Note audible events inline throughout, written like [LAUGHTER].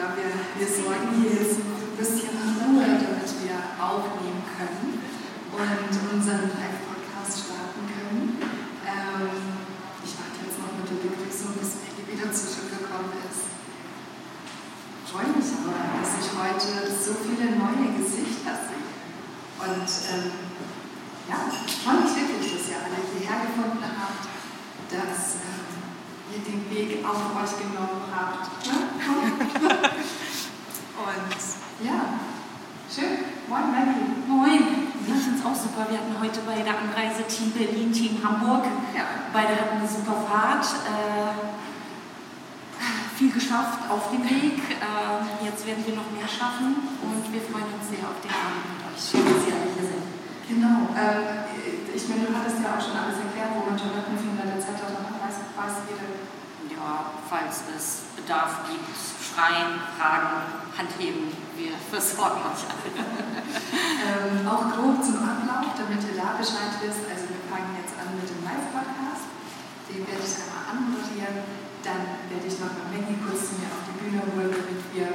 ja, wir, wir sorgen hier jetzt ein bisschen Ruhe, damit wir aufnehmen können und unseren Live-Podcast starten können. Ähm, ich warte jetzt noch mit der Begrüßung, bis Maggie wieder zurückgekommen ist. Ich freue mich aber, dass ich heute so viele neue Gesichter sehe. Und ähm, ja, ich freue mich wirklich, dass ihr alle hierher gefunden habt, dass ähm, ihr den Weg auf euch genommen habt. [LAUGHS] Und ja, schön. Moin, Maggie. Moin. Ich finde es auch super. Wir hatten heute bei der Anreise Team Berlin, Team Hamburg. Ja. Beide hatten eine super Fahrt. Äh, viel geschafft auf dem Weg. Äh, jetzt werden wir noch mehr schaffen und wir freuen uns sehr auf den Abend mit euch. Schön, dass ihr alle hier seid. Genau. Ähm, ich meine, du hattest ja auch schon alles erklärt, wo man Toiletten findet, etc. Weiß, weiß jeder. Ja, falls es Bedarf gibt, schreien, fragen, Handheben, wir versorgen euch alle. ähm, auch grob zum Ablauf, damit ihr da Bescheid wisst. Also wir fangen jetzt an mit dem Live-Podcast. Den werde ich einmal anmoderieren. Dann werde ich noch mal Maggie kurz zu mir auf die Bühne holen, damit wir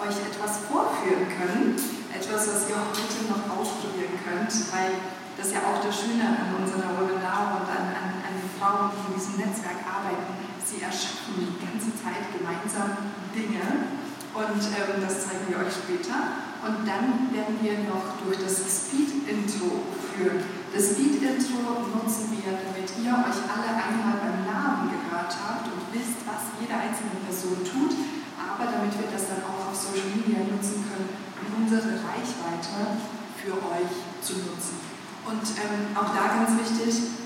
euch etwas vorführen können. Etwas, was ihr heute noch ausprobieren könnt, weil das ist ja auch das Schöne an unserer Webinar und an, an, an den Frauen, die in diesem Netzwerk arbeiten sie erschaffen die ganze Zeit gemeinsam Dinge und ähm, das zeigen wir euch später. Und dann werden wir noch durch das Speed-Intro führen. Das Speed-Intro nutzen wir, damit ihr euch alle einmal beim Namen gehört habt und wisst, was jede einzelne Person tut, aber damit wir das dann auch auf Social Media nutzen können, um unsere Reichweite für euch zu nutzen. Und ähm, auch da ganz wichtig,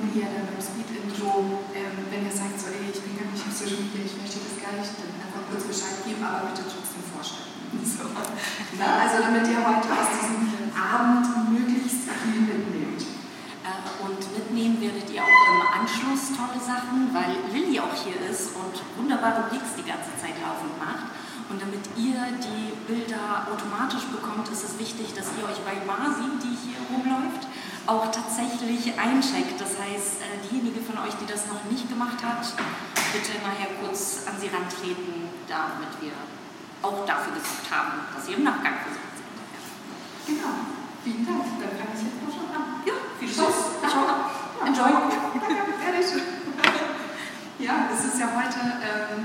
wenn ihr dann beim Speed-Intro, ähm, wenn ihr sagt, so, ey, ich bin gar nicht auf Social Media, ich möchte das gar nicht, dann einfach kurz Bescheid geben, aber bitte trotzdem vorstellen. [LAUGHS] So. Na, also damit ihr heute aus diesem Abend möglichst viel mitnehmt. Äh, und mitnehmen werdet ihr auch im Anschluss tolle Sachen, weil Lilly auch hier ist und wunderbare Gigs die ganze Zeit laufend macht. Und damit ihr die Bilder automatisch bekommt, ist es wichtig, dass ihr euch bei Masi, die hier rumläuft, auch tatsächlich eincheckt. Das heißt, äh, diejenige von euch, die das noch nicht gemacht hat, bitte nachher kurz an sie rantreten, damit wir auch dafür gesorgt haben, dass ihr im Nachgang versorgt seid. Genau. Vielen Dank. Dann fange ich jetzt mal schon an. Ja, viel Spaß. Ja. Enjoy. Ehrlich. Ja, es ist ja heute, ähm,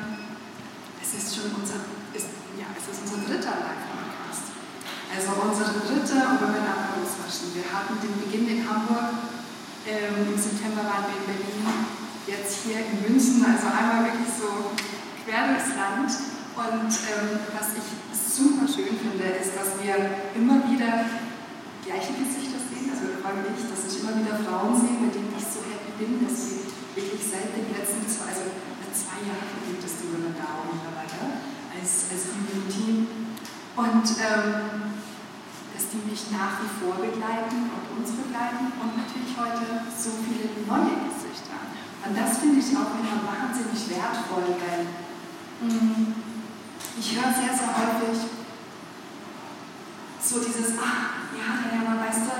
es ist schon unser, ist, ja, es ist unser dritter Live-Podcast. Also unsere dritte, und wir hatten den Beginn in Hamburg, ähm, im September waren wir in Berlin, jetzt hier in München, also einmal wirklich so quer durchs Land. Und ähm, was ich super schön finde, ist, dass wir immer wieder gleiche Gesichter sehen, also vor dass ich immer wieder Frauen sehe, mit denen ich so happy bin, dass sie wirklich seit den letzten zwei, also zwei Jahren gibt es die Women Down mittlerweile als, als Community. Und ähm, dass die mich nach wie vor begleiten und uns begleiten und natürlich heute so viele neue Gesichter. Und das finde ich auch immer wahnsinnig wertvoll, weil mm, ich höre sehr, sehr häufig so dieses, ah, ja, ja, man weißt du,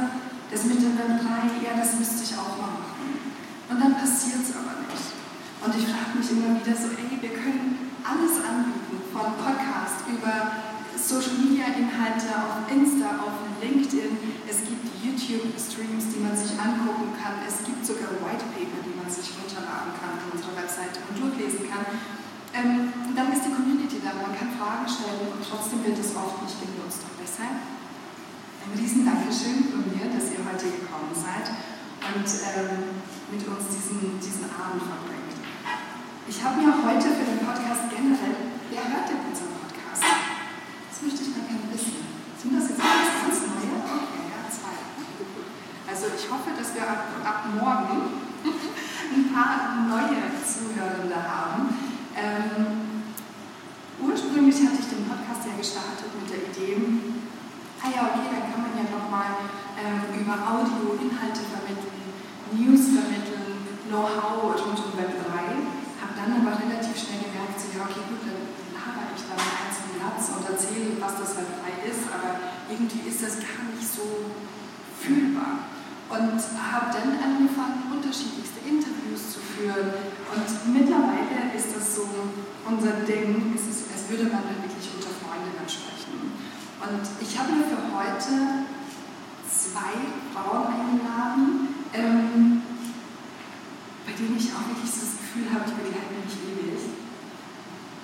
das mit dem Web 3, ja, das müsste ich auch mal machen. Und dann passiert es aber nicht. Und ich frage mich immer wieder so, ey, wir können alles anbieten, von Podcast über Social Media Inhalte auf Insta, auf LinkedIn, es gibt YouTube-Streams, die man sich angucken kann, es gibt sogar White Paper, die man sich runterladen kann von unserer Webseite und durchlesen kann. Ähm, dann ist die Community da, man kann Fragen stellen und trotzdem wird es oft nicht genutzt. Und deshalb ein riesen Dankeschön von mir, dass ihr heute gekommen seid und ähm, mit uns diesen, diesen Abend verbringt. Ich habe mir heute für den Podcast generell, wer hört denn unseren Podcast? Möchte ich mal gerne wissen. Sind das jetzt alles ganz neue? Okay, ja, zwei. Also ich hoffe, dass wir ab, ab morgen [LAUGHS] ein paar neue Zuhörende haben. Ähm, ursprünglich hatte ich den Podcast ja gestartet mit der Idee, ah ja, okay, dann kann man ja nochmal ähm, über Audio Inhalte vermitteln, News vermitteln, Know-how rund um Web 3. Habe dann aber relativ schnell gemerkt, so, ja, okay, gut, dann laber ich da einen einzelnen Platz und erzähle, was das Web 3 ist, aber irgendwie ist das gar nicht so fühlbar. Und habe dann angefangen, unterschiedlichste Interviews zu führen. Und mittlerweile ist das so unser Ding, es ist, als würde man dann wirklich Und ich habe mir für heute zwei Frauen eingeladen, ähm, bei denen ich auch wirklich so das Gefühl habe, ich begleite mich ewig.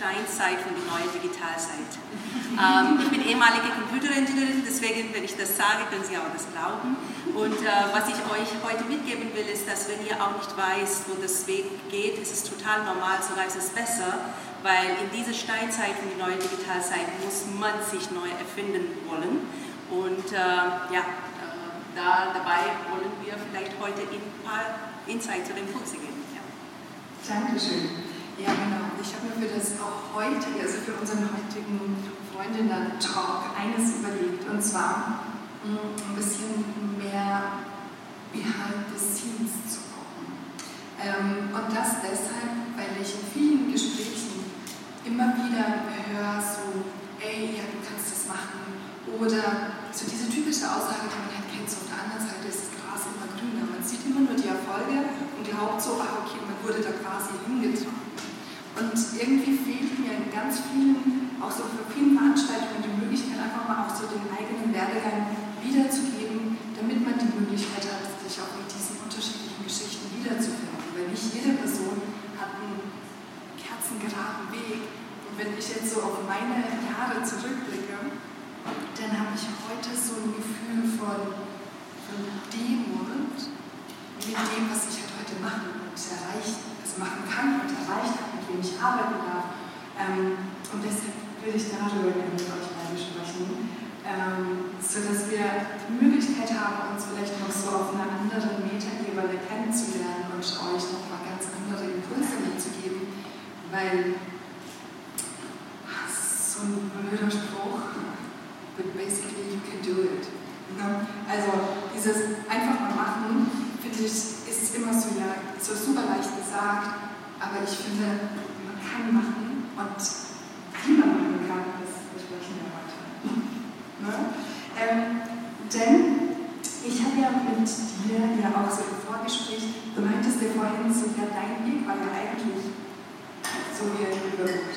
Steinzeit von der neuen Digitalzeit. Ähm, ich bin ehemalige Computerentwicklerin, deswegen, wenn ich das sage, können Sie auch das glauben. Und äh, was ich euch heute mitgeben will, ist, dass wenn ihr auch nicht weißt, wo das Weg geht, ist es total normal, sogar ist es besser, weil in dieser Steinzeit von der neuen Digitalzeit muss man sich neu erfinden wollen. Und äh, ja, äh, da, dabei wollen wir vielleicht heute ein paar Insights oder Impulse geben. Dankeschön. Ja, genau. Ich habe mir für das auch heutige, also für unseren heutigen Freundinnen-Talk eines überlegt, und zwar mm, ein bisschen mehr behind the scenes zu gucken. Ähm, und das deshalb, weil ich in vielen Gesprächen immer wieder höre, so, ey, ja, du kannst das machen. Oder so diese typische Aussage, die man halt kennt, so auf der anderen Seite ist das Gras immer grüner. Man sieht immer nur die Erfolge und so, ah, okay, man wurde da quasi hingetragen. Und irgendwie fehlt mir in ganz vielen, auch so für vielen Veranstaltungen die Möglichkeit, einfach mal auch so den eigenen Werdegang wiederzugeben, damit man die Möglichkeit hat, sich auch in diesen unterschiedlichen Geschichten wiederzufinden. Weil nicht jede Person hat einen kerzengeraden Weg. Und wenn ich jetzt so auf meine Jahre zurückblicke, dann habe ich heute so ein Gefühl von, von Demut mit dem, was ich halt heute machen und erreichen, also machen kann und erreicht habe dem ich arbeiten darf. Ähm, und deshalb will ich darüber gerne mit euch beiden sprechen, ähm, sodass wir die Möglichkeit haben, uns vielleicht noch so auf einer anderen Metaebene kennenzulernen und euch noch mal ganz andere Impulse mitzugeben, weil so ein blöder Spruch, but basically you can do it. Also dieses einfach mal machen, finde ich, ist immer so, ja, so super leicht gesagt, aber ich finde, man kann machen und wie man machen kann, das besprechen wir heute. [LAUGHS] ne? ähm, denn ich habe ja mit dir ja auch so im Vorgespräch, du meintest ja vorhin so, ja, dein Weg war ja eigentlich so wie ein Übergut.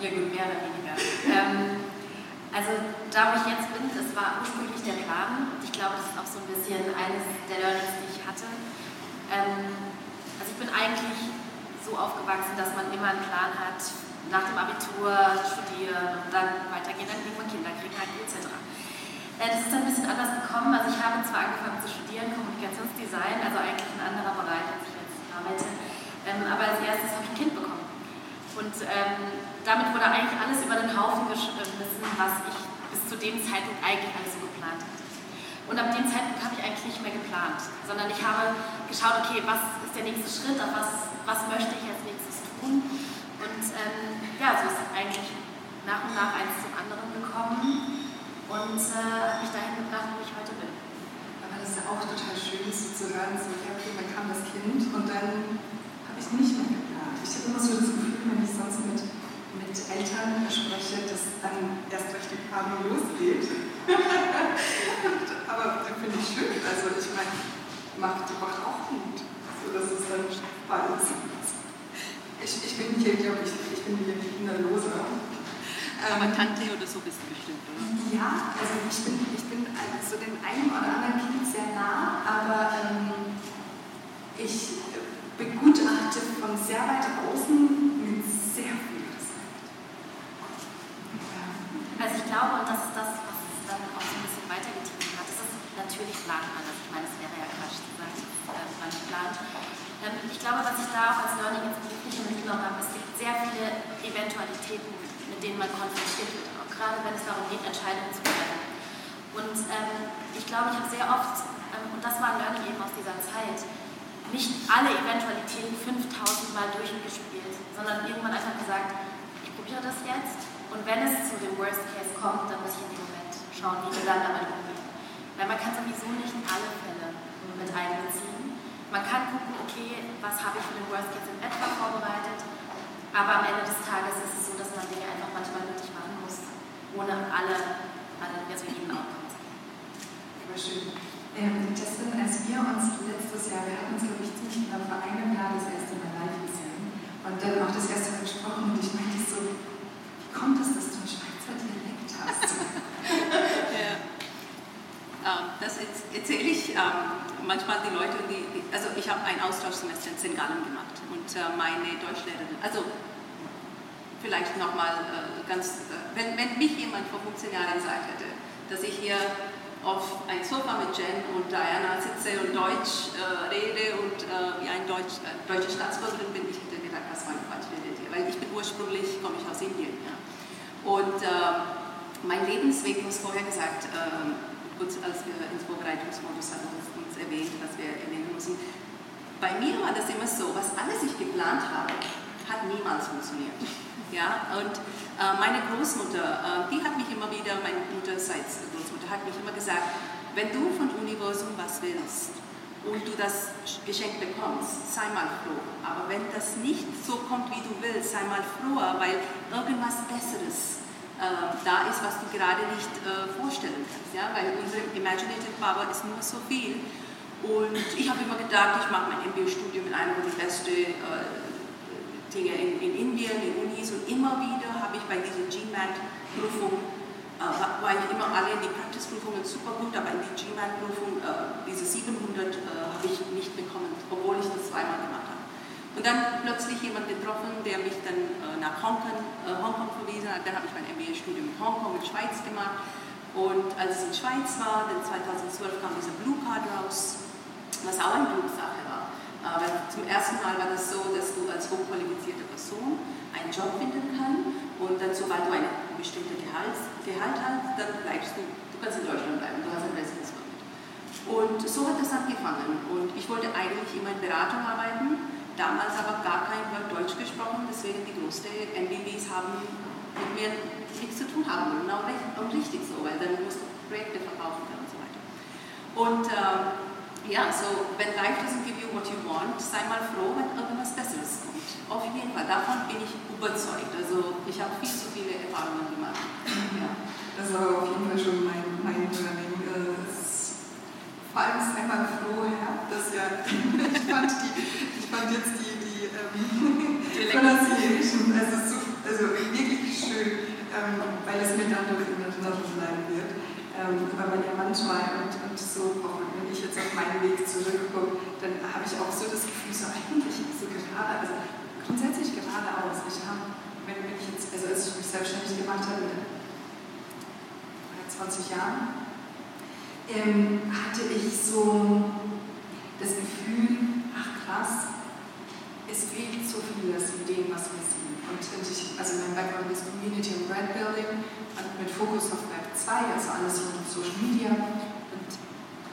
ja gut, mehr oder weniger. Ähm, also da wo ich jetzt bin, das war ursprünglich der Plan ich glaube, das ist auch so ein bisschen eines der Learnings, die ich hatte. Ähm, also ich bin eigentlich so aufgewachsen, dass man immer einen Plan hat, nach dem Abitur studieren und dann weitergehen, dann irgendwann Kinder kriegen halt etc. Äh, das ist dann ein bisschen anders gekommen. Also ich habe zwar angefangen zu studieren, Kommunikationsdesign, also eigentlich ein anderer Bereich, als ich jetzt arbeite, ähm, aber als erstes habe ich ein Kind bekommen. Und ähm, damit wurde eigentlich alles über den Haufen geschmissen, was ich bis zu dem Zeitpunkt eigentlich alles so geplant hatte. Und ab dem Zeitpunkt habe ich eigentlich nicht mehr geplant, sondern ich habe geschaut, okay, was ist der nächste Schritt, was, was möchte ich als nächstes tun. Und ähm, ja, so ist eigentlich nach und nach eins zum anderen gekommen und äh, hat mich dahin gebracht, wo ich heute bin. Aber das ist ja auch total schön, so zu hören, so, ja, okay, dann kam das Kind und dann habe ich nicht mehr geplant. Ich habe immer so das Gefühl, wenn ich sonst mit, mit Eltern spreche, dass dann erst durch die Planung losgeht. [LAUGHS] Aber finde ich schön. Also ich meine, macht, macht auch Mut, so dass es dann bald ist. Ich, ich bin hier, glaube ich, ich bin hier die Kinderlose. Aber Tante oder so bist du bestimmt, oder? Ja, also ich bin, ich bin also dem einen oder anderen Kind sehr nah, aber ähm, ich begutachte von sehr weit außen mit sehr viel Respekt. Also ich glaube, und das ist das, was es dann auch so ein bisschen weitergetrieben hat, das ist natürlich plant man das. Ich meine, es wäre ja Quatsch zu sagen, äh, man plant. Ähm, ich glaube, was ich da auch als Learning ins Berufliche mitgenommen habe, es gibt sehr viele Eventualitäten, mit denen man konfrontiert wird, auch gerade wenn es darum geht, Entscheidungen zu treffen. Und ähm, ich glaube, ich habe sehr oft, ähm, und das war ein Learning eben aus dieser Zeit, nicht alle Eventualitäten 5000 Mal durchgespielt, sondern irgendwann einfach gesagt, ich probiere das jetzt und wenn es zu dem Worst Case kommt, dann muss ich in dem Moment schauen, wie wir dann damit umgehen. Weil man kann sowieso nicht alle Fälle mit einbeziehen. Man kann gucken, okay, was habe ich für den Worst Case in etwa vorbereitet, aber am Ende des Tages ist es so, dass man Dinge einfach manchmal wirklich machen muss, ohne alle, alle also jeden Outcome zu schön. Ähm, Justin, als wir uns letztes Jahr, wir hatten uns, glaube ich, ziemlich genau vor einem Jahr das erste Mal live gesehen und dann auch das erste Mal gesprochen und ich meinte so, wie kommt es, dass du einen Schweizer Dialekt hast? ja. Ähm, das ähm, manchmal die Leute, die, also ich habe ein Austauschsemester in. Gallen gemacht und äh, meine Deutschlehrerin, also vielleicht nochmal äh, ganz, äh, wenn, wenn mich jemand vor 15 Jahren gesagt hätte, dass ich hier auf ein Sofa mit Jen und Diana sitze und Deutsch äh, rede und äh, wie ein Deutsch, äh, deutsche Staatsbürgerin bin, ich hätte gedacht, was mein Quatsch redet ihr, weil ich bin ursprünglich, komme ich aus Indien. Ja. Und mein Lebensweg, muss vorher gesagt, kurz als wir ins Vorbereitungsmodus hatten uns erwähnt, was wir erwähnen müssen. Bei mir war das immer so, was alles ich geplant habe, hat niemals funktioniert. Ja, und äh, meine Großmutter, äh, die hat mich immer wieder, meine Mutterseits Großmutter hat mich immer gesagt, wenn du von Universum was willst und du das Geschenk bekommst, sei mal froh. Aber wenn das nicht so kommt, wie du willst, sei mal froher, weil irgendwas Besseres da ist, was du gerade nicht äh, vorstellen kannst. Ja? Weil unsere Imaginative Power ist nur so viel. Und ich habe immer gedacht, ich mache mein MBA-Studium in einer der besten äh, Dinge in, in, Indien, in Unis. Und immer wieder habe ich bei dieser GMAT-Prüfung, äh, war ich immer alle in die Practice-Prüfungen super gut, aber in die GMAT-Prüfung, äh, diese 700 äh, habe ich nicht bekommen, obwohl ich das zweimal gemacht habe. Und dann plötzlich jemand getroffen, der mich dann äh, nach Hongkong, äh, Hongkong verwiesen hat. Dann habe ich mein MBA-Studium in Hongkong, in Schweiz gemacht. Und als es in Schweiz war, dann 2012 kam diese Blue Card raus, was auch eine Glückssache war. Aber zum ersten Mal war das so, dass du als hochqualifizierte Person einen Job finden kannst und dann, sobald du ein bestimmtes Gehalt, Gehalt hast, dann bleibst du, du kannst in Deutschland bleiben, du hast ein Residence Permit. Und so hat das angefangen. Und ich wollte eigentlich immer in Beratung arbeiten damals aber gar kein Wort Deutsch gesprochen, deswegen die größten MBBs haben mit mir nichts zu tun haben wollen. Auch, recht, auch richtig so, weil dann musst du Projekte verkaufen und so weiter. Und ähm, ja, so, when life doesn't give you what you want, sei mal froh, wenn irgendwas Besseres kommt. Auf jeden Fall, davon bin ich überzeugt. Also ich habe viel zu viele Erfahrungen gemacht. Ja. Das war auf jeden Fall schon mein, mein vor allem ist einmal froh, ja, dass ja, [LAUGHS] ich fand die fand jetzt die, die, ähm, Pronunciation, also, so, also wirklich schön, ähm, weil es miteinander bleiben wird. Ähm, weil man ja manchmal, und, und so, wenn ich jetzt auf meinen Weg zurückgucke, dann habe ich auch so das Gefühl, so eigentlich so gerade, also grundsätzlich geradeaus. Ich habe, wenn, wenn ich jetzt, also als ich mich selbstständig gemacht habe, mit 20 Jahren, ähm, hatte ich so das Gefühl, ach krass, es fehlt so vieles in dem, was wir sehen. Und ich, also mein Background ist Community und Brand Building und mit Fokus auf Web 2, also alles rund um Social Media. Und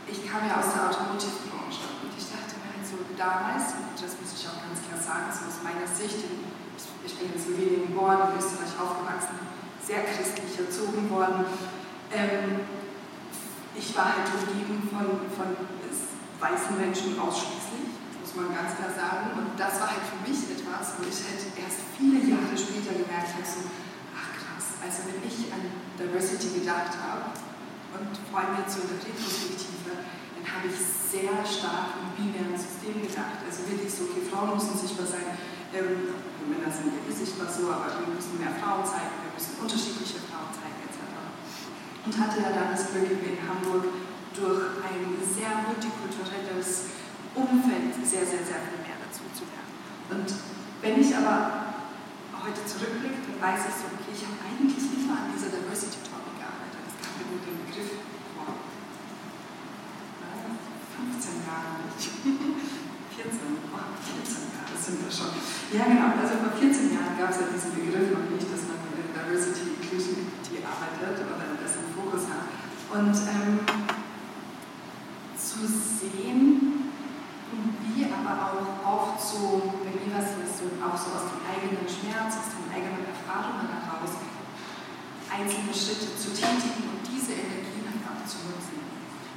ich kam ja aus der Automotive-Branche und ich dachte mir halt so damals, und das muss ich auch ganz klar sagen, so aus meiner Sicht, ich bin in Slowenien geboren, in Österreich aufgewachsen, sehr christlich erzogen worden. Ähm, ich war halt umgeben von, von weißen Menschen ausschließlich muss man ganz klar sagen. Und das war halt für mich etwas, wo ich halt erst viele Jahre später gemerkt habe, so, ach krass, also wenn ich an Diversity gedacht habe und vor allem jetzt so in der Retrospektive, dann habe ich sehr stark im binären System gedacht. Also wirklich so, okay, Frauen müssen sichtbar sein, ähm, Männer sind ja sichtbar so, aber wir müssen mehr Frauen zeigen, wir müssen unterschiedliche Frauen zeigen. Und hatte ja dann das Glück in Hamburg durch ein sehr multikulturelles Umfeld sehr, sehr, sehr viel mehr dazu zu lernen. Und wenn ich aber heute zurückblicke, dann weiß ich so, okay, ich habe eigentlich immer an dieser Diversity Topic gearbeitet. Es gab ja nur den Begriff vor 15 Jahren, [LAUGHS] 14, oh, 14 Jahre sind wir schon. Ja, genau, also vor 14 Jahren gab es ja diesen Begriff noch nicht, dass man mit Diversity Inclusivity arbeitet oder das im Fokus hat. Und ähm, zu sehen, wie aber auch oft so, bei mir war es so, auch so aus dem eigenen Schmerz, aus den eigenen Erfahrungen heraus, einzelne Schritte zu tätigen und diese Energie einfach zu nutzen.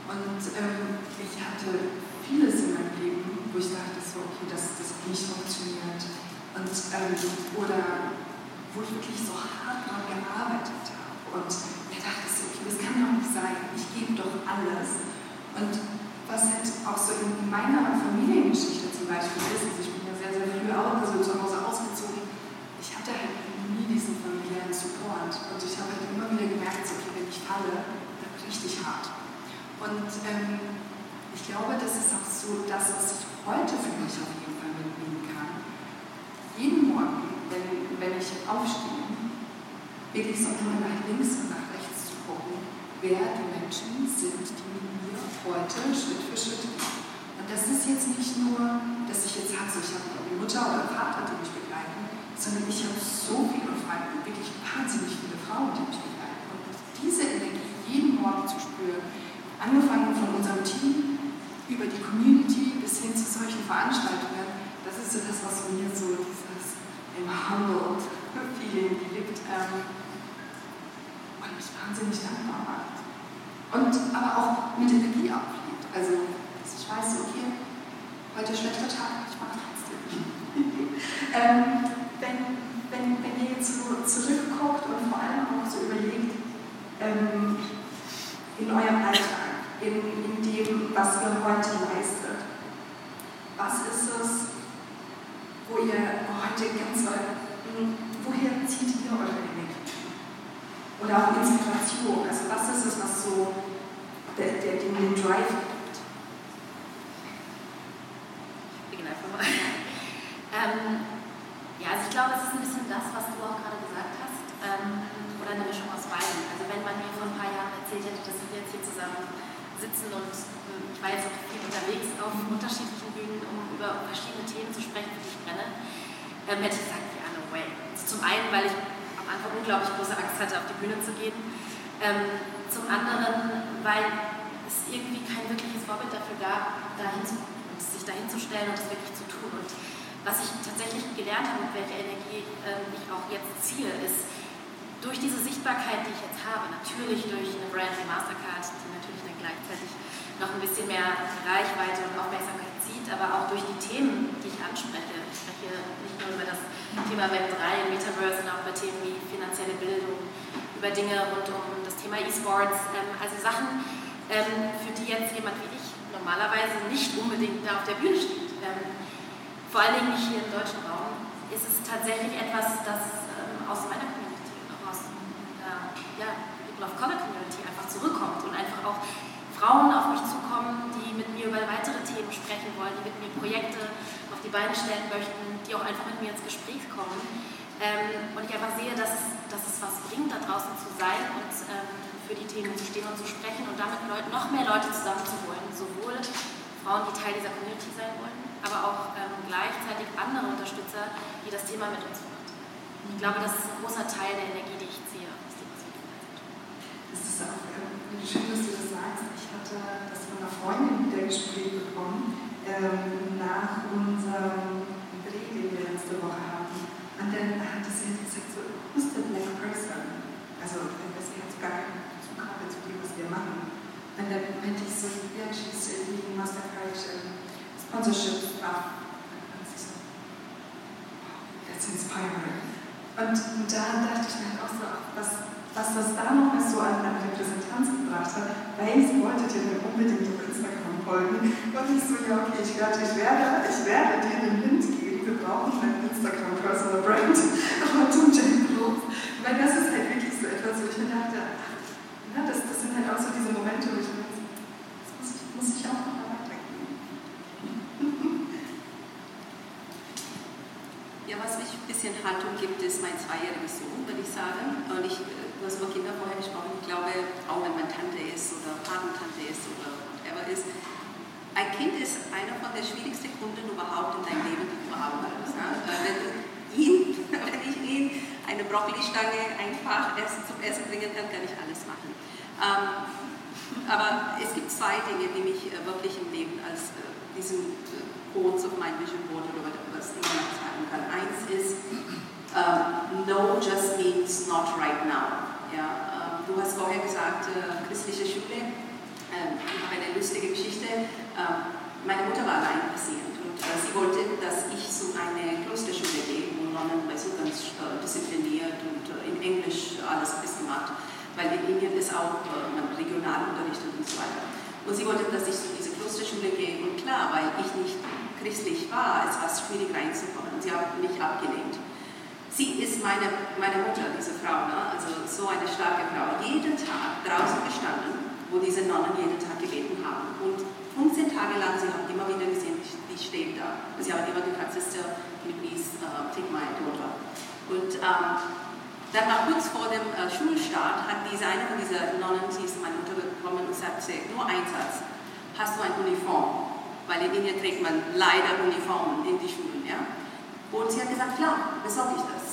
Und ähm, ich hatte vieles in meinem Leben, wo ich dachte, so, okay, das, das nicht funktioniert. Und, ähm, oder wo ich wirklich so hart daran gearbeitet habe. Und mir dachte so, okay, das kann doch nicht sein. Ich gebe doch alles. Und was halt auch so in meiner Familiengeschichte zum Beispiel ist, also ich bin ja sehr, sehr früh auch so zu Hause ausgezogen, ich hatte halt nie diesen familiären Support und ich habe halt immer wieder gemerkt, so, okay, wenn ich falle, dann richtig hart. Und ähm, ich glaube, das ist auch so das, was ich heute für mich auf jeden Fall mitnehmen kann. Jeden Morgen, wenn, wenn ich aufstehe, wirklich so einmal nach links und nach rechts zu gucken, wer die Menschen sind, die mit mir heute Schritt für Schritt gehen. Und das ist jetzt nicht nur, dass ich jetzt so ich habe eine Mutter oder einen Vater, die mich begleiten, sondern ich habe so viele Freunde, wirklich wahnsinnig viele Frauen, die mich begleiten. Und diese Energie jeden Morgen zu spüren, angefangen von über die Community bis hin zu solchen Veranstaltungen, das ist so das, was mir so dieses im Humble Feeling gibt ähm, und mich wahnsinnig dankbar macht. Und aber auch mit Energie abfliegt. Also, dass ich weiß, okay, heute schlechter Tag, ich mache trotzdem. [LAUGHS] ähm, wenn, wenn, wenn ihr jetzt so zurückguckt und vor allem auch so überlegt, ähm, in eurem Alltag, in, in dem, was ihr heute leistet, was ist es, wo ihr heute ganz, woher zieht ihr eure Energie? Oder auch Inspiration. Also was ist es, was so der, der, den, den Drive gibt? Ich beginne einfach mal. [LAUGHS] ähm, ja, also ich glaube, es ist ein bisschen das, was du auch gerade gesagt hast. Ähm, oder eine Mischung aus beiden. Also wenn man mir vor ein paar Jahren erzählt hätte, dass wir jetzt hier zusammen sitzen und ähm, ich war jetzt auch viel unterwegs auf unterschiedlichen Bühnen, um über verschiedene Themen zu sprechen, die ich brenne, ähm, hätte ich gesagt, ja, no way. Zum einen, weil ich am Anfang unglaublich große Angst hatte, auf die Bühne zu gehen. Ähm, zum anderen, weil es irgendwie kein wirkliches Vorbild dafür gab, dahin zu, sich dahin zu stellen und das wirklich zu tun. Und was ich tatsächlich gelernt habe und welche Energie ähm, ich auch jetzt ziehe, ist durch diese Sichtbarkeit, die ich jetzt habe, natürlich durch eine Brand wie Mastercard, die natürlich dann gleichzeitig noch ein bisschen mehr Reichweite und Aufmerksamkeit zieht, aber auch durch die Themen, die ich anspreche. Ich spreche nicht nur über das Thema Web3, Metaverse, sondern auch über Themen wie finanzielle Bildung, über Dinge rund um das Thema E-Sports, ähm, also Sachen, ähm, für die jetzt jemand wie ich normalerweise nicht unbedingt da auf der Bühne steht. Ähm, vor allen Dingen nicht hier im deutschen Raum, ist es tatsächlich etwas, das aus meiner Community, ja, People of Color Community einfach zurückkommt und einfach auch Frauen auf mich zukommen, die mit mir über weitere Themen sprechen wollen, die mit mir Projekte auf die Beine stellen möchten, die auch einfach mit mir ins Gespräch kommen. Ähm, und ich einfach sehe, dass dass es was bringt, da draußen zu sein und ähm, für die Themen zu stehen und zu sprechen und damit Leute, noch mehr Leute zusammenzuholen. Sowohl Frauen, die Teil dieser Community sein wollen, aber auch ähm, gleichzeitig andere Unterstützer, die das Thema mit uns vorantreiben. Ich glaube, das ist ein großer Teil der Energie, die ich ziehe. Das ist auch äh, schön, dass du das sagst. Ich hatte das von einer Freundin wieder gespielt bekommen ähm, nach unserem Dreh, den wir letzte Woche hatten. Und dann hat sie gesagt, so, who's the black person? Also, sie hat gar keinen hatte zu dem, was wir machen. Und dann meinte ich so, ja, she's leading Mastercard um, sponsorship stuff. Und sie so, inspiring. Und, und da dachte ich mir halt auch so, was, was das da damals so an Repräsentanz gebracht hat, weil sie wollte dir unbedingt auf Instagram folgen. Und ich so, ja, okay, ich werde, ich werde, ich werde dir den Hint geben, wir brauchen einen Instagram Personal Brand Aber um Jane Bloom. Weil das ist halt wirklich so etwas, wo ich mir dachte, ja, das, das sind halt auch so diese Momente, wo ich mir so, das muss ich, muss ich auch noch mal weitergeben. Ja, was mich ein bisschen Haltung gibt, ist mein zweijähriger Sohn, würde ich sagen. Und ich hast über Kinder vorher gesprochen. Ich glaube, auch wenn man Tante ist oder Patentante ist oder whatever ist, ein Kind ist einer von der schwierigsten Kunden überhaupt in deinem Leben, die du haben kannst. Wenn, [LAUGHS] wenn ich ihn eine Brokkolistange einfach zum Essen bringen kann, kann ich alles machen. Ähm, aber es gibt zwei Dinge, die mich äh, wirklich im Leben als äh, diesen äh, Quotes of my Vision Board oder was immer sagen kann. Eins ist, uh, no just means not right now. Ja, uh, du hast vorher gesagt, uh, christliche Schule, ähm, ich habe eine lustige Geschichte. Ähm, meine Mutter war alleinerziehend und sie wollte, dass ich zu einer Klosterschule gehe, wo Nonnen so ganz diszipliniert und in Englisch alles ist gemacht, weil in Indien ist auch man regional unterrichtet und so weiter. Und sie wollte, dass ich zu dieser Klosterschule gehe und klar, weil ich nicht christlich war, es war schwierig reinzukommen. Sie haben mich abgelehnt. Sie ist meine, meine Mutter, diese Frau, ne? also so eine starke Frau, jeden Tag draußen gestanden, wo diese Nonnen jeden Tag gebeten haben. Und 15 Tage lang, sie haben immer wieder gesehen, die stehen da. Sie haben immer gefragt, Sister, please uh, take my daughter? Und ähm, dann war kurz vor dem äh, Schulstart, hat diese eine von dieser Nonnen, sie ist meine Mutter gekommen und sagte, nur ein Satz, hast du ein Uniform? weil in Indien trägt man leider Uniformen in die Schulen. Ja? Und sie hat gesagt, klar, besorge ich das.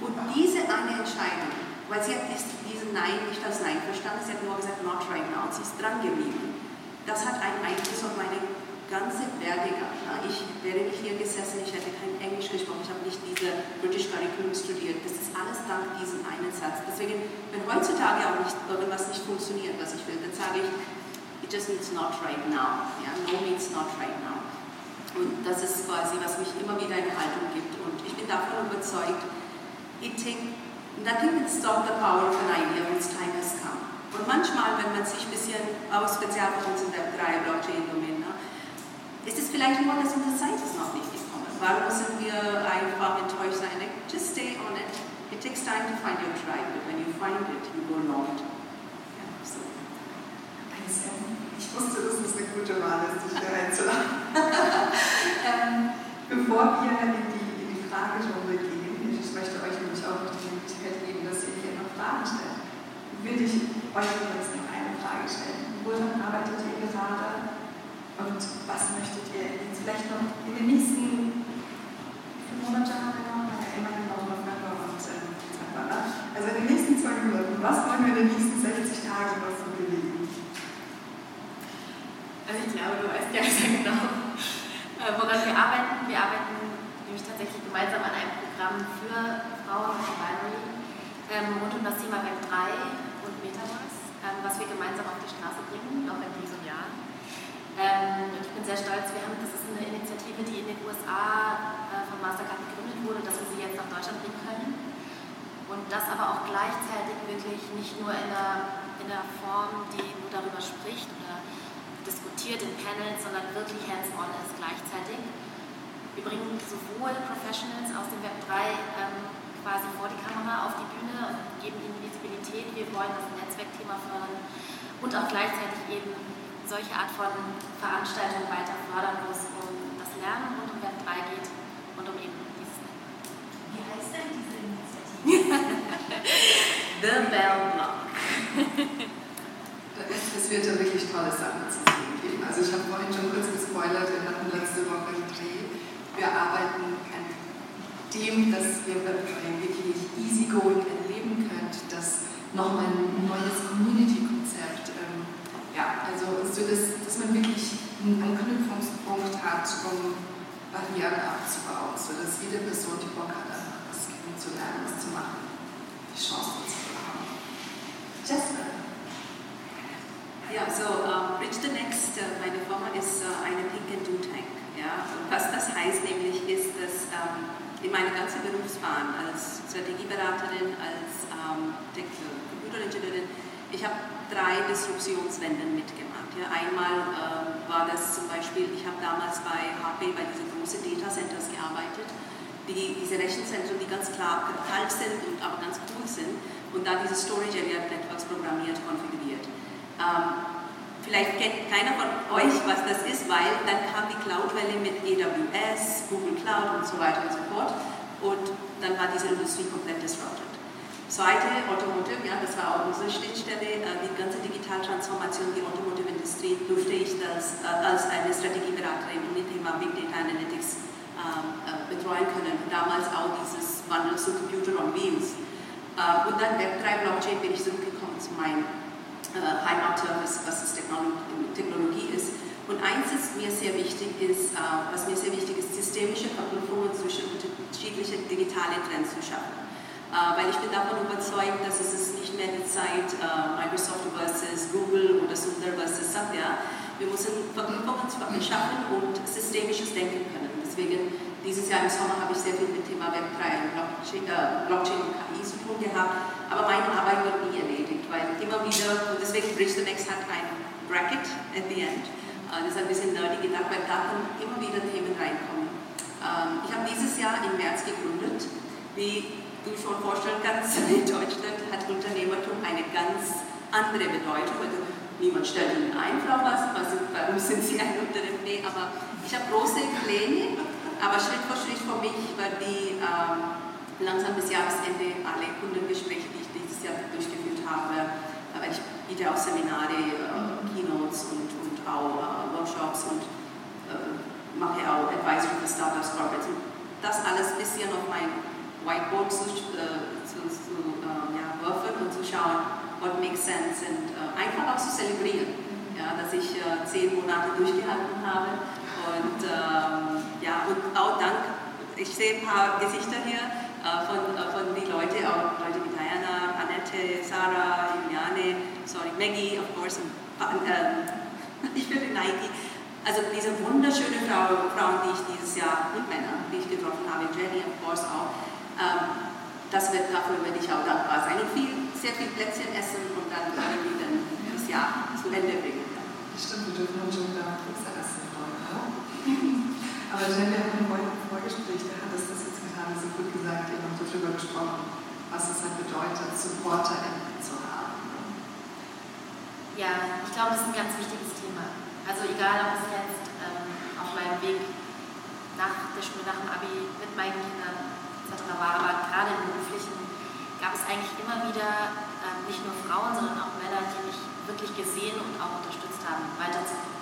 Und diese eine Entscheidung, weil sie hat diesen Nein nicht als Nein verstanden, sie hat nur gesagt, not right now, sie ist dran geblieben. Das hat einen Einfluss auf meine ganze Werdegang. Ich wäre nicht hier gesessen, ich hätte kein Englisch gesprochen, ich habe nicht diese British Curriculum studiert. Das ist alles dank diesem einen Satz. Deswegen, wenn heutzutage auch nicht irgendwas nicht funktioniert, was ich will, dann sage ich, just means not right now. Ja? No means not right now. Und das ist quasi, was mich immer wieder eine Haltung gibt. Und ich bin davon überzeugt, it take, nothing can stop the power of an idea when its time has come. Und manchmal, wenn man sich ein bisschen, auch speziell bei uns in Web 3, Blockchain-Domain, ne, ist es vielleicht nur, dass unsere Zeit ist noch nicht gekommen. Warum müssen wir einfach enttäuscht sein? Like, just stay on it. It takes time to find your tribe, but when you find it, you go long. Ja, so. Ich wusste, dass es eine gute Wahl ist, dich hier einzuladen. [LAUGHS] ähm, bevor wir in die, in die Fragerunde gehen, ich möchte euch nämlich auch die Möglichkeit geben, dass ihr hier noch Fragen stellt, würde ich euch jetzt noch eine Frage stellen. Woran arbeitet ihr gerade und was möchtet ihr vielleicht noch in den nächsten Monate äh, Dezember. Ne? Also in den nächsten zwei Monaten, was wollen wir in den nächsten 60 Tagen noch so bewegen? Also ich glaube, du weißt ja [LAUGHS] sehr genau, äh, woran wir arbeiten. Wir arbeiten nämlich tatsächlich gemeinsam an einem Programm für Frauen und Binary ähm, rund um das Thema Web 3 und Metaverse, ähm, was wir gemeinsam auf die Straße bringen, noch in diesem Jahr. Ähm, ich bin sehr stolz, wir haben, das ist eine Initiative, die in den USA äh, von Mastercard gegründet wurde, dass wir sie jetzt nach Deutschland bringen können. Und das aber auch gleichzeitig wirklich nicht nur in einer, in einer Form, die nur darüber spricht oder diskutiert in Panels, sondern wirklich hands-on ist gleichzeitig. Wir bringen sowohl Professionals aus dem Web 3 ähm, quasi vor die Kamera auf die Bühne und geben ihnen Visibilität. Wir wollen das Netzwerkthema fördern und auch gleichzeitig eben solche Art von Veranstaltungen weiter fördern, wo es um das Lernen rund um Web 3 geht und um eben dieses. Wie heißt denn diese [LAUGHS] Initiative? The Bell Block. Es wird ja wirklich tolle Sachen zu sehen geben. Also ich habe vorhin schon kurz gespoilert, wir hatten letzte Woche einen Dreh. Wir arbeiten an dem, dass ihr wirklich easygoing erleben könnt, dass nochmal ein neues Community-Konzept, ähm, ja, also so dass, dass man wirklich einen Anknüpfungspunkt hat, um Barrieren abzubauen, sodass jede Person, die Bock hat, einfach was kennenzulernen, was zu machen, die Chance dazu haben. Jessica. Ja, so uh, Bridge the Next, uh, meine Firma ist uh, eine Pink and Do Tank. Ja? Und was das heißt nämlich ist, dass um, in meiner ganzen Berufsbahn als Strategieberaterin, als um, Computeringenieurin, ich habe drei Disruptionswenden mitgemacht. Ja? Einmal war das zum Beispiel, ich habe damals bei HP, bei diesen großen Data Centers gearbeitet, die, diese Rechenzentren, die ganz klar kalt sind und aber ganz cool sind und dann diese Storage Area Networks programmiert, konfiguriert. Ähm, vielleicht kennt keiner von euch, was das ist, weil dann kam die Cloud-Welle mit AWS, Google Cloud und so weiter und so fort und dann war diese Industrie komplett disrupted. Zweite, Automotive, ja, das war auch unsere Schnittstelle, äh, die ganze Digitaltransformation, die Automotive-Industrie, durfte ich das äh, als eine Strategieberaterin und dem Thema Big Data Analytics ähm, äh, betreuen können. Damals auch dieses Wandel zu Computer on Wheels. und dann Web3 Blockchain bin ich zurückgekommen zu meinem Heimatservice, was das Technologie, ist. Und eins ist mir sehr wichtig, ist, was mir sehr wichtig ist, systemische Verknüpfungen zwischen unterschiedlichen digitalen Trends zu schaffen. Uh, weil ich bin davon überzeugt, dass es ist nicht mehr die Zeit Microsoft versus Google oder Sundar versus Satya. Wir müssen Verknüpfungen schaffen und systemisches Denken können. Deswegen, dieses Jahr im Sommer habe ich sehr viel mit dem Thema Web3 und Blockchain, äh, Blockchain und KI zu tun gehabt, aber meine Arbeit wird nie erledigt, weil immer wieder, und deswegen Bridge the Next hat ein Bracket at the end, uh, das ist ein bisschen nerdy gedacht, weil da können immer wieder Themen reinkommen. Um, ich habe dieses Jahr im März gegründet, wie du schon vorstellen kannst, [LAUGHS] in Deutschland hat Unternehmertum eine ganz andere Bedeutung. Also niemand stellt ihnen ein, Frau was, warum sind Sie ein Unternehmer? Nee, aber ich habe große Pläne, aber Schritt für Schritt für mich war die ähm, langsam bis Jahresende alle Kundengespräche, die ich dieses Jahr durchgeführt habe, weil ich biete auch Seminare, äh, Keynotes und, und auch äh, Workshops und äh, mache auch Advisory für Startups, Corporates. Das alles ein bisschen auf mein Whiteboard zu, äh, zu, zu äh, ja, würfeln und zu schauen, what makes sense und äh, einfach auch zu zelebrieren, ja, dass ich zehn Monate durchgehalten habe und ähm, ja, und auch dank, ich sehe ein paar Gesichter hier von, von den Leuten, auch Leute Diana, Annette, Sarah, Juliane, sorry, Maggie, of course, und, ähm, [LAUGHS] ich bin Nike. Also diese wunderschöne Frau, Frauen, die ich dieses Jahr und Männer, die ich getroffen habe, Jenny, of course auch, ähm, das wird, dafür werde ich auch dankbar sein und viel, sehr viel Plätzchen essen und dann irgendwie dann das Jahr zu Ende bringen. Stimmt, wir dürfen uns schon da Pizza essen wollen. Aber Jen, wir haben im Vorgespräch, da hattest das jetzt gerade so gut gesagt, ihr habt darüber gesprochen, was es halt bedeutet, SupporterInnen zu haben. Ja, ich glaube, das ist ein ganz wichtiges Thema. Also egal, ob es jetzt ähm, auf meinem Weg nach der Schule, nach dem Abi mit meinen Kindern etc. war, aber gerade im beruflichen gab es eigentlich immer wieder ähm, nicht nur Frauen, sondern auch Männer, die mich wirklich gesehen und auch unterstützt haben, weiterzukommen.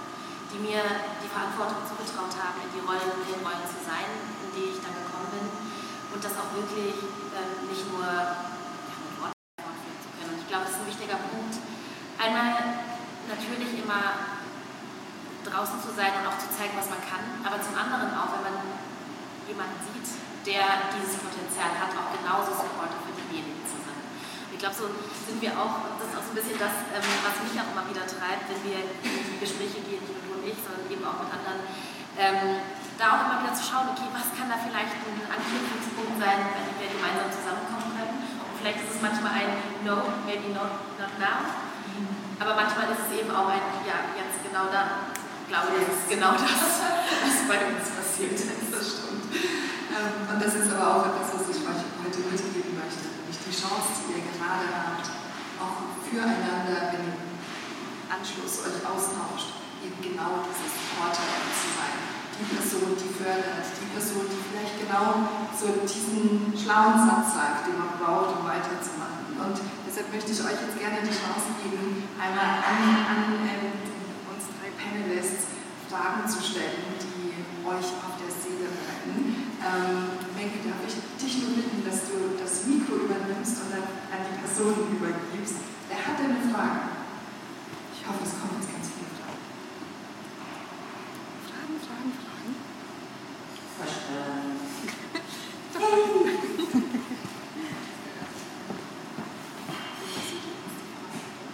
Die mir die Verantwortung zugetraut haben, in die Rollen, in den Rollen zu sein, in die ich dann gekommen bin. Und das auch wirklich ähm, nicht nur mit Worten fortführen zu können. Und ich glaube, das ist ein wichtiger Punkt. Einmal natürlich immer draußen zu sein und auch zu zeigen, was man kann, aber zum anderen auch, wenn man jemanden sieht, der dieses Potenzial hat, auch genauso Supporter für diejenigen zu sein. ich glaube, so sind wir auch, das ist auch so ein bisschen das, ähm, was mich auch immer wieder treibt, wenn wir in die Gespräche gehen, nicht nur und ich, sondern eben auch mit anderen, ähm, da auch immer wieder zu schauen, okay, was kann da vielleicht ein Anknüpfungspunkt sein, wenn wir gemeinsam zusammenkommen können. Und vielleicht ist es manchmal ein No, maybe not, not now. Aber manchmal ist es eben auch ein Ja, jetzt genau da. Ich glaube, das ist genau das, was bei uns passiert ist. Das stimmt. Ähm, und das ist aber auch etwas, was ich euch heute mitgeben möchte, nämlich die Chance, die ihr gerade habt, auch füreinander im Anschluss euch austauscht, eben genau diese Supporter zu sein. Die Person, die fördert, die Person, die vielleicht genau so diesen schlauen Satz sagt, den man braucht, um weiterzumachen. Und deshalb möchte ich euch jetzt gerne die Chance geben, einmal an, an ähm, uns drei Panelists Fragen zu stellen, die euch auf der Seele brennen. Ähm, Menke, darf ich dich nur bitten, dass du das Mikro übernimmst und dann an die Person übergibst? Wer hat denn eine Frage? Ich hoffe, es kommen jetzt ganz viele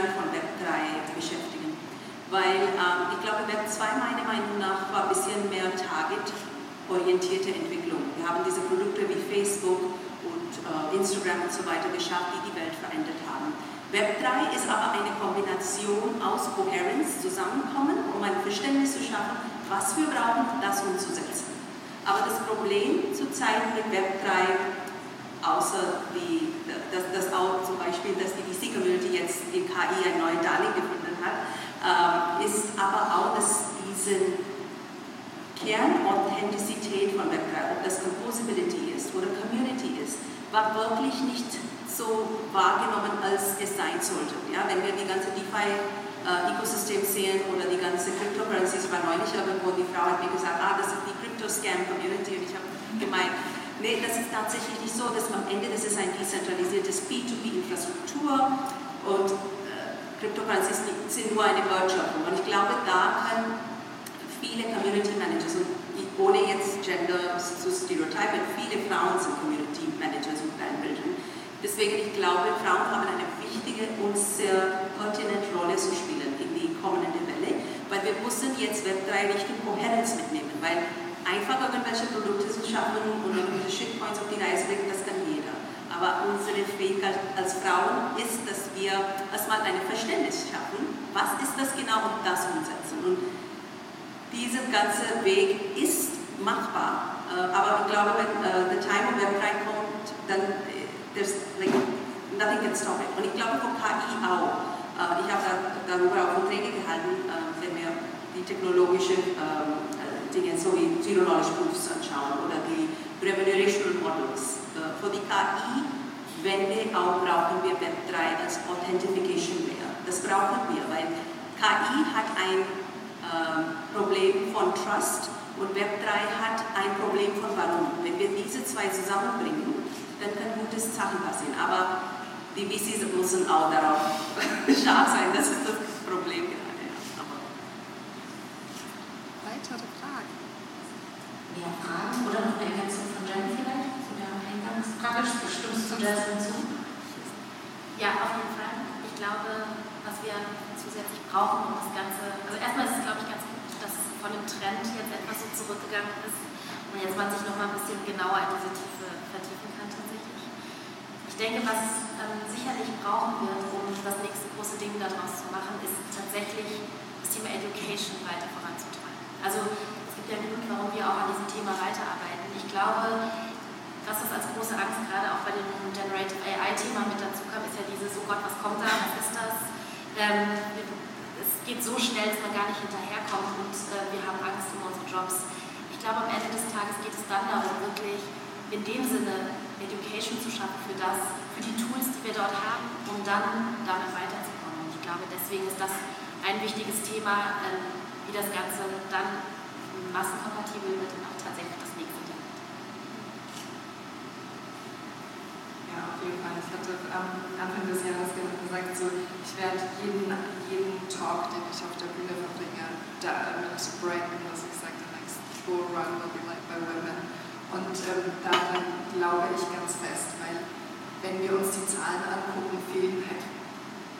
Kern von Web 3 beschäftigen. Weil ähm, ich glaube, Web 2 meiner Meinung nach war ein bisschen mehr Target-orientierte Entwicklung. Wir haben diese Produkte wie Facebook und äh, Instagram und so weiter geschafft, die die Welt verändert haben. Web 3 ist aber eine Kombination aus Coherence, Zusammenkommen, um ein Verständnis zu schaffen, was wir brauchen, das umzusetzen. Aber das Problem zurzeit mit Web 3, außer die, dass, dass auch zum Beispiel, dass die VC-Community jetzt in KI ein neues Darlehen gefunden hat, äh, ist aber auch, dass diese Kernauthentizität von Web 3, ob das Composability ist oder Community ist, war wirklich nicht so wahrgenommen, als es sein sollte. Ja, wenn wir die ganze DeFi-Ökosystem sehen oder die ganze Cryptocurrencies, war neulich irgendwo, die Frau hat mir gesagt, ah, das ist die Crypto-Scam-Community und ich habe gemeint, nee, das ist tatsächlich nicht so, dass am Ende, das ist ein dezentralisiertes B2B-Infrastruktur und äh, Cryptocurrencies sind nur eine Wertschöpfung und ich glaube, da können viele Community Managers und ohne jetzt Gender zu stereotypen, viele Frauen sind Community Managers und Brandbildern. Deswegen, ich glaube, Frauen haben eine wichtige und sehr pertinente Rolle zu spielen in die kommende Welle, weil wir müssen jetzt Web 3 Richtung Kohärenz mitnehmen, weil einfach irgendwelche Produkte zu schaffen und irgendwelche Shitpoints auf die Reise bringen, das kann jeder. Aber unsere Fähigkeit als Frauen ist, dass wir erstmal ein Verständnis schaffen, was ist das genau und das umsetzen. Und dieser ganze Weg ist machbar. Uh, aber ich glaube, wenn uh, the time of Web 3 kommt, dann there's like nothing can stop it. Und ich glaube von KI auch. Uh, ich habe da, darüber auch Vorträge gehalten, wenn wir die technologischen ähm, Dinge so wie Zero Knowledge Proofs anschauen oder die Remunerational Models. für die KI-Wende auch brauchen wir Web 3 als Authentification Layer. Das brauchen wir, weil KI hat ein ähm, Problem von Trust und Web 3 hat ein Problem von Warum. Wenn wir diese zwei zusammenbringen, dann können gute Sachen passieren. Aber die VCs müssen auch darauf [LAUGHS] scharf sein, das ist das Problem gerade. Aber Weitere Fragen? Mehr Fragen oder noch eine Ergänzung von Jen vielleicht zu der Eingangsfrage? Stimmst du da hinzu? Ja, auf jeden Fall. Ich glaube, was wir zusätzlich brauchen, um das Ganze, also erstmal ist es, glaube ich, ganz gut, dass von dem Trend jetzt etwas so zurückgegangen ist und jetzt man sich nochmal ein bisschen genauer in diese Tiefe vertiefen kann tatsächlich. Ich denke, was ähm, sicherlich brauchen wird, um das nächste große Ding daraus zu machen, ist tatsächlich das Thema Education weiter voranzutreiben. Also einen Grund, warum wir auch an diesem Thema weiterarbeiten. Ich glaube, was das als große Angst gerade auch bei dem Generative AI-Thema mit dazu kam, ist ja dieses, oh Gott, was kommt da, was ist das? Ähm, es geht so schnell, dass man gar nicht hinterherkommt und äh, wir haben Angst um unsere Jobs. Ich glaube, am Ende des Tages geht es dann darum, wirklich in dem Sinne Education zu schaffen für das, für die Tools, die wir dort haben, um dann damit weiterzukommen. Und ich glaube, deswegen ist das ein wichtiges Thema, ähm, wie das Ganze dann massenkompatibel wird und auch tatsächlich das nächste Ding. Ja, auf jeden Fall. Ich hatte am Anfang des Jahres gesagt, so, ich werde jeden, jeden Talk, den ich auf der Bühne verbringe, damit breaken, dass ich sage, the next bull run will be like by women. Und ähm, daran glaube ich ganz fest, weil wenn wir uns die Zahlen angucken, fehlen halt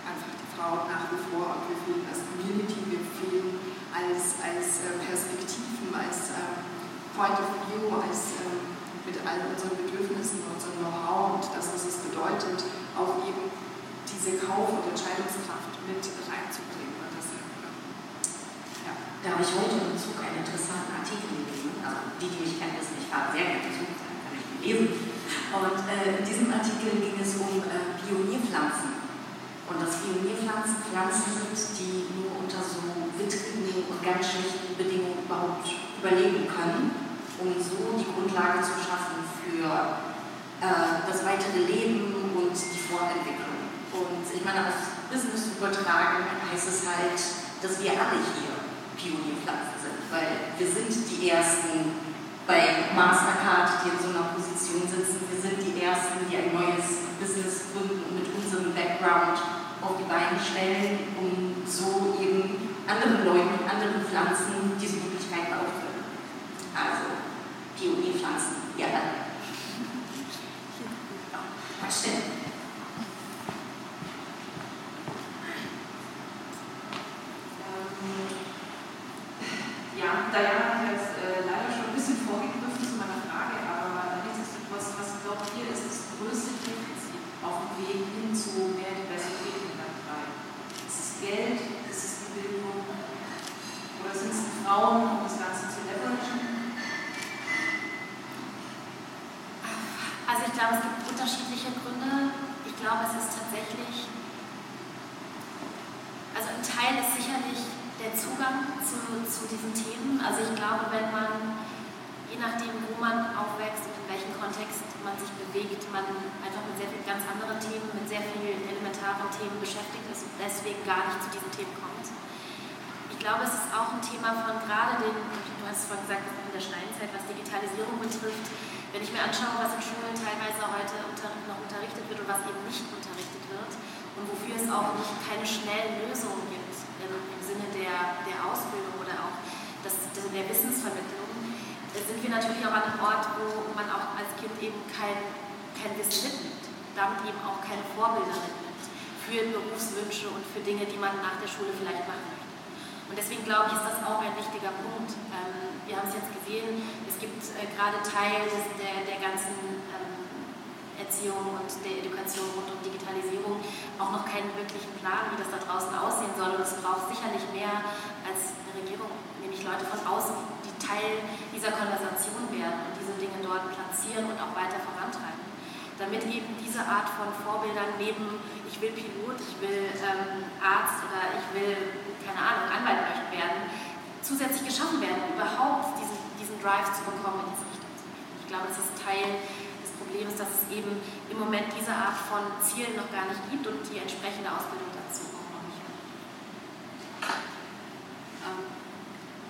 einfach die Frauen nach wie vor und wir fehlen als Community, wir fehlen als, als äh, Perspektiven, als ähm, Point of View, als ähm, mit all unseren Bedürfnissen, unserem Know-how und das, was es bedeutet, auch eben diese Kauf- und Entscheidungskraft mit reinzubringen. Und das, ja. Da habe ich heute im Zug einen interessanten Artikel gelesen. Also die, die mich kennen, wissen, ich fahre sehr gerne Zug, kann ich lesen. Und äh, in diesem Artikel ging es um äh, Pionierpflanzen. Und dass Pionierpflanzen Pflanzen sind, die nur unter so wittrigen und ganz schlechten Bedingungen überhaupt überleben können um so die Grundlage zu schaffen für äh, das weitere Leben und die Vorentwicklung. Und ich meine, auf Business übertragen heißt es halt, dass wir alle hier Pionierpflanzen sind, weil wir sind die Ersten bei Mastercard, die in so einer Position sitzen. Wir sind die Ersten, die ein neues Business gründen und mit unserem Background auf die Beine stellen, um so eben anderen Leuten anderen Pflanzen diese Möglichkeiten aufzunehmen. Also Pionierpflanzen, ja dann. [LAUGHS] Ja, stimmt. Ja, Diana hat jetzt äh, leider schon ein bisschen vorgegriffen zu meiner Frage, aber nichtsdestotrotz, was glaubt ihr, ist das größte Defizit auf dem Weg hin zu mehr Diversität in Land 3? Ist es Geld? Ist es die Bildung? Oder sind es die Frauen, um das Ganze zu leveragen? Also ich glaube, es gibt unterschiedliche Gründe. Ich glaube, es ist tatsächlich, also ein Teil ist sicherlich der Zugang zu, zu diesen Themen. Also ich glaube, wenn man, je nachdem, wo man aufwächst und in welchem Kontext man sich bewegt, man einfach mit sehr vielen ganz anderen Themen, mit sehr vielen elementaren Themen beschäftigt ist und deswegen gar nicht zu diesen Themen kommt. Ich glaube, es ist auch ein Thema von gerade den, du hast vorhin gesagt, in der Schnellenzeit, was Digitalisierung betrifft. Wenn ich mir anschaue, was in Schulen teilweise heute unter, noch unterrichtet wird und was eben nicht unterrichtet wird und wofür es auch nicht keine schnellen Lösungen gibt im, im Sinne der, der Ausbildung oder auch das, der Wissensvermittlung, sind wir natürlich auch an einem Ort, wo man auch als Kind eben kein, kein Wissen mitnimmt, damit eben auch keine Vorbilder mitnimmt für Berufswünsche und für Dinge, die man nach der Schule vielleicht machen möchte. Und deswegen glaube ich, ist das auch ein wichtiger Punkt. Ähm, wir haben es jetzt gesehen, es gibt äh, gerade Teil der, der ganzen Erziehung und der Education rund um Digitalisierung auch noch keinen wirklichen Plan, wie das da draußen aussehen soll. Und es braucht sicherlich mehr als eine Regierung, nämlich Leute von außen, die Teil dieser Konversation werden und diese Dinge dort platzieren und auch weiter vorantreiben. Damit eben diese Art von Vorbildern neben, ich will Pilot, ich will ähm, Arzt oder ich will, keine Ahnung, Anwalt möchten werden, zusätzlich geschaffen werden, überhaupt diesen, diesen Drive zu bekommen, in diese Richtung. Ich glaube, das ist Teil Problem ist, dass es eben im Moment diese Art von Zielen noch gar nicht gibt und die entsprechende Ausbildung dazu auch noch nicht hat. Ähm,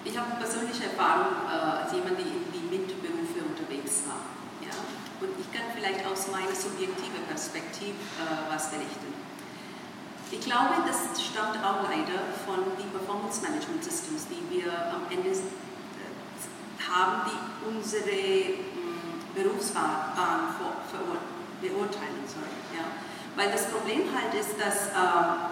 ich habe persönliche Erfahrung äh, als jemand, die in die MINT-Berufe unterwegs war. Ja? Und ich kann vielleicht aus meiner subjektiven Perspektive äh, was berichten. Ich glaube, das stammt auch leider von den Performance Management Systems, die wir am Ende äh, haben, die unsere Berufsbahn beurteilen soll. Ja? Weil das Problem halt ist, dass äh,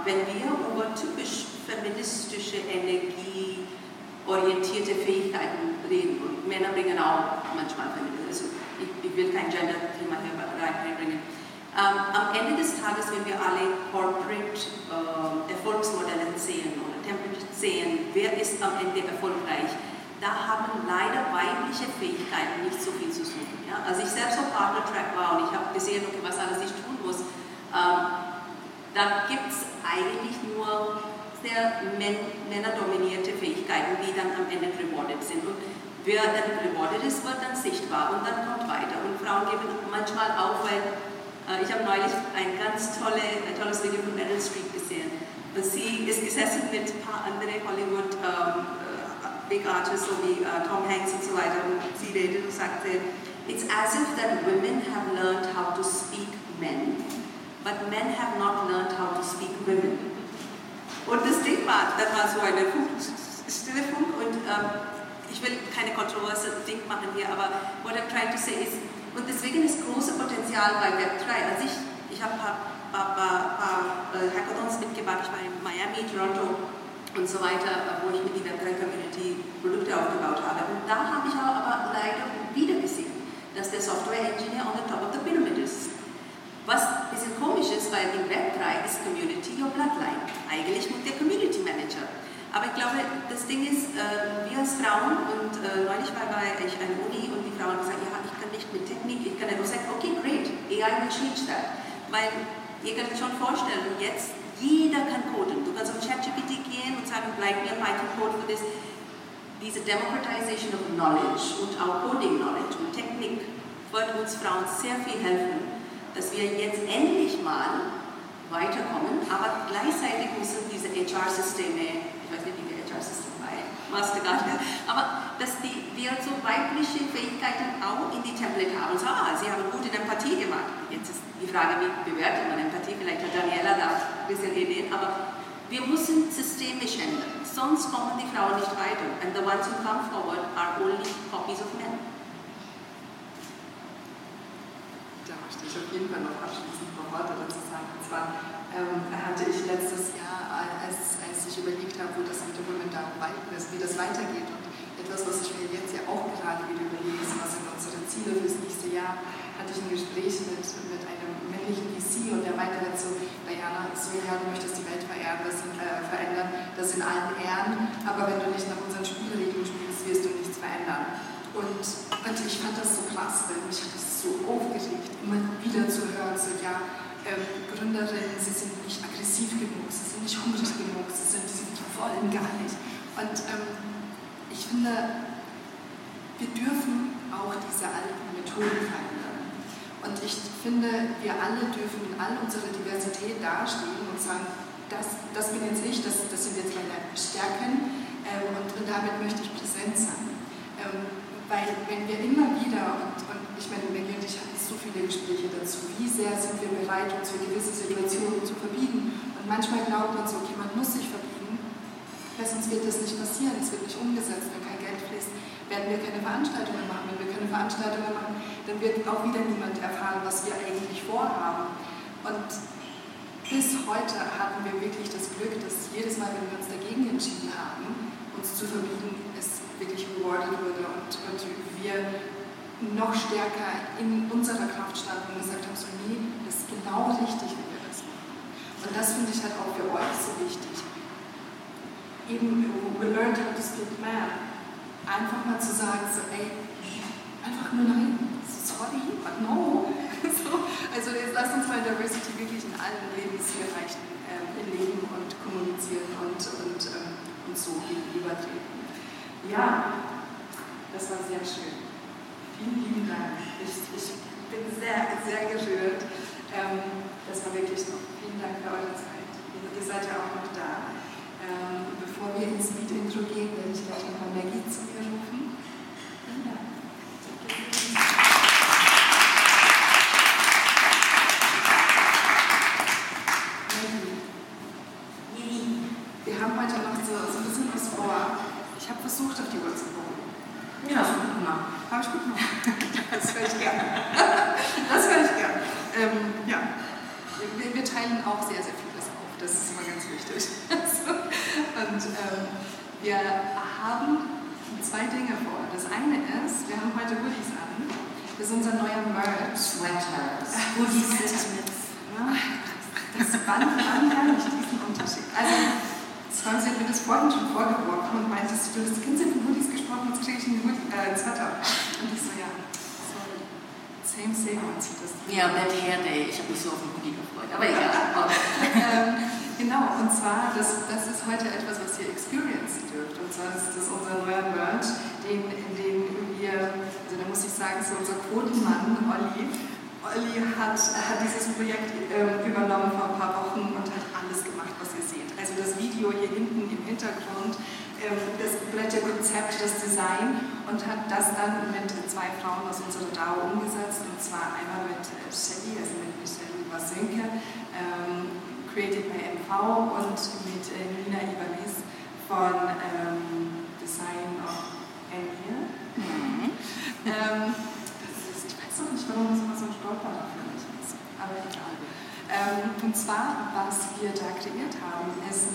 wenn wir über typisch feministische, energieorientierte Fähigkeiten reden, und Männer bringen auch manchmal Feminismus, also ich, ich will kein Gender-Thema hier reinbringen, ähm, am Ende des Tages, wenn wir alle Corporate äh, Erfolgsmodelle sehen oder Template sehen, wer ist am Ende erfolgreich, da haben leider weibliche Fähigkeiten nicht so viel zu suchen. Ja? Also ich selbst auf Partner-Track war und ich habe gesehen, okay, was alles ich tun muss, ähm, da gibt es eigentlich nur sehr männerdominierte Fähigkeiten, die dann am Ende rewarded sind. Und wer dann rewarded ist, wird dann sichtbar und dann kommt weiter. Und Frauen geben manchmal auf, weil äh, ich habe neulich ein ganz tolle, ein tolles Video von Meryl Streep gesehen. Sie ist gesessen mit ein paar anderen Hollywood ähm, big artists wie uh, Tom Hanks und so weiter und sie redet und sagte, it's as if that women have learned how to speak men, but men have not learned how to speak women. Und das Ding war, das war so eine stille Funk und ähm, ich will keine kontroverse Ding machen hier, aber what I'm trying to say is, und deswegen ist große Potenzial bei Web3. Also ich, ich habe ein paar, paar, paar, paar äh, Hackathons mitgemacht, ich war in Miami, Toronto, und so weiter, wo ich mit der Web3-Community Produkte aufgebaut habe. Und da habe ich aber leider wieder gesehen, dass der Software-Engineer on the top of the pyramid ist. Was ein bisschen komisch ist, weil die Web3 ist Community your Bloodline. Eigentlich muss der Community Manager. Aber ich glaube, das Ding ist, äh, wir als Frauen, und äh, neulich war ich an Uni und die Frauen gesagt, ja, ich kann nicht mit Technik, ich kann einfach sagen, okay, great, AI will change that. Weil ihr könnt euch schon vorstellen, jetzt jeder kann coden. Du kannst auf ChatGPT gehen und sagen, bleib mir Python-Code für das. Diese Democratization of Knowledge und auch Coding Knowledge und Technik wird uns Frauen sehr viel helfen, dass wir jetzt endlich mal weiterkommen, aber gleichzeitig müssen diese HR-Systeme, ich weiß nicht, wie die HR-Systeme bei Mastercard, aber dass die, wir so weibliche Fähigkeiten auch in die Template haben. So, ah, sie haben gute Empathie gemacht. Jetzt ist die Frage, wie bewertet man Empathie? Vielleicht hat Daniela da ein bisschen Ideen, aber wir müssen systemisch ändern, sonst kommen die Frauen nicht weiter. And the ones who come forward are only copies of men. Da möchte ich auf jeden Fall noch abschließend ein paar Worte dazu sagen. Und zwar ähm, hatte ich letztes Jahr, überlegt habe, wo das mit dem Women ist, wie das weitergeht und etwas, was ich mir jetzt ja auch gerade wieder überlege, was sind unsere Ziele fürs nächste Jahr, hatte ich ein Gespräch mit, mit einem männlichen VC und der meinte halt so, Diana, so ja, du möchtest die Welt verehren, das, äh, verändern, das in allen Ehren, aber wenn du nicht nach unseren Spielregeln spielst, wirst du nichts verändern. Und, und ich fand das so krass, weil mich hat das so aufgeregt, immer wieder zu hören, so ja, ähm, Gründerinnen, sie sind nicht aggressiv genug, sie sind nicht hungrig genug, sie, sind, sie wollen gar nicht. Und ähm, ich finde, wir dürfen auch diese alten Methoden verändern. Und ich finde, wir alle dürfen in all unserer Diversität dastehen und sagen, das, das bin jetzt ich, das, das sind jetzt meine Stärken ähm, und, und, damit möchte ich präsent sein. Ähm, weil wenn wir immer wieder, und, und ich meine, Maggie und ich hatten so viele Gespräche dazu, wie sehr sind wir bereit, uns für gewisse Situationen zu verbiegen. Und manchmal glaubt man so, okay, man muss sich verbiegen, weil sonst wird das nicht passieren, es wird nicht umgesetzt, wenn kein Geld fließt, werden wir keine Veranstaltungen machen. Wenn wir keine Veranstaltungen machen, dann wird auch wieder niemand erfahren, was wir eigentlich vorhaben. Und bis heute hatten wir wirklich das Glück, dass jedes Mal, wenn wir uns dagegen entschieden haben, uns zu verbiegen, wirklich rewarded wurde und, und wir noch stärker in unserer Kraft standen und gesagt haben, so nee, das ist genau richtig, wie wir das machen. Und das finde ich halt auch für euch so wichtig. Eben, we learned how to speak man. Einfach mal zu sagen, so ey, einfach nur nein, sorry, but no. [LAUGHS] so, also jetzt lasst uns mal Diversity wirklich in allen Lebensbereichen ähm, leben und kommunizieren und, und, ähm, und so gegenübertreten. Ja, das war sehr schön. Vielen lieben Dank. Ich, ich bin sehr, sehr gerührt. Ähm, das war wirklich so. Vielen Dank für eure Zeit. Ihr seid ja auch noch da. Ähm, bevor wir ins Lied-Intro gehen, werde ich gleich nochmal Maggie zu mir rufen. Vielen Dank. Wir haben heute noch so, so ein bisschen was vor. Ich habe versucht, auf die Uhr zu gucken. Ja, ist gut gemacht. Habe ich gut gemacht. Das höre ich gern. Das höre ich gern. Ähm, ja, wir, wir, teilen auch sehr, sehr vieles auf. Das ist immer ganz wichtig. Und ähm, wir haben zwei Dinge vor. Das eine ist, wir haben heute Hoodies an. Das ist unser neuer Merch. Sweaters. Hoodies mit. Das wann, wann herrlich diesen Unterschied. Also, Franz hat mir das vorhin schon vorgeworfen und meinte, du hast die Kinder von Hoodies gesprochen, jetzt kriege ich einen Hoodie, äh, Sweater. Und ich so, ja, sorry. Same, same, man sieht das. Ja, Bad Hair Day, ich habe mich so auf den Hoodie gefreut, aber egal. ähm, genau, und zwar, das, das ist heute etwas, was ihr experiencen dürft. Und zwar ist das unser neuer Merch, den, in dem wir, also da muss ich Quotenmann, Olli. Olli hat, hat dieses Projekt äh, übernommen vor ein paar Wochen und hat alles gemacht, was ihr seht. Also das Video hier hinten im Hintergrund, ähm, das komplette Konzept, das Design und hat das dann mit zwei Frauen aus unserer DAO umgesetzt und zwar einmal mit äh, Shelly, also mit Michelle Wasenke, ähm, Created by MV und mit äh, Nina Ibanez von ähm, Design of Emir. Mhm. ähm, so, ich warum das immer so ein Stolper dafür nicht ist. Aber egal. Ähm, und zwar, was wir da kreiert haben, ist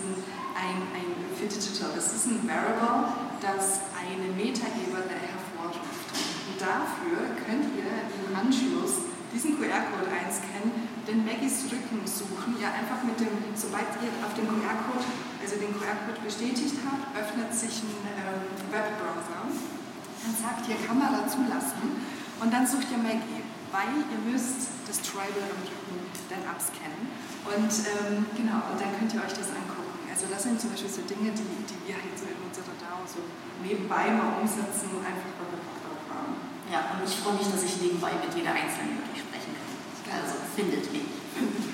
ein, ein für Digital. Das ist ein Variable, das eine Metaebene hervorruft. Und dafür könnt ihr im Anschluss diesen QR-Code einscannen, den Maggies Rücken suchen, ja einfach mit dem, sobald ihr auf den QR-Code, also den QR-Code bestätigt habt, öffnet sich ein ähm, Webbrowser. Dann sagt ihr Kamera zulassen und dann sucht ihr Maggie, weil ihr müsst das Tribal am Rücken dann abscannen. Und ähm, genau, und dann könnt ihr euch das angucken. Also das sind zum Beispiel so Dinge, die, die wir halt so in unserer DAO so nebenbei mal umsetzen, einfach weil wir Bock drauf haben. Ja, und ich freue mich, dass ich nebenbei mit jeder Einzelnen euch sprechen kann. Also findet mich. [LAUGHS]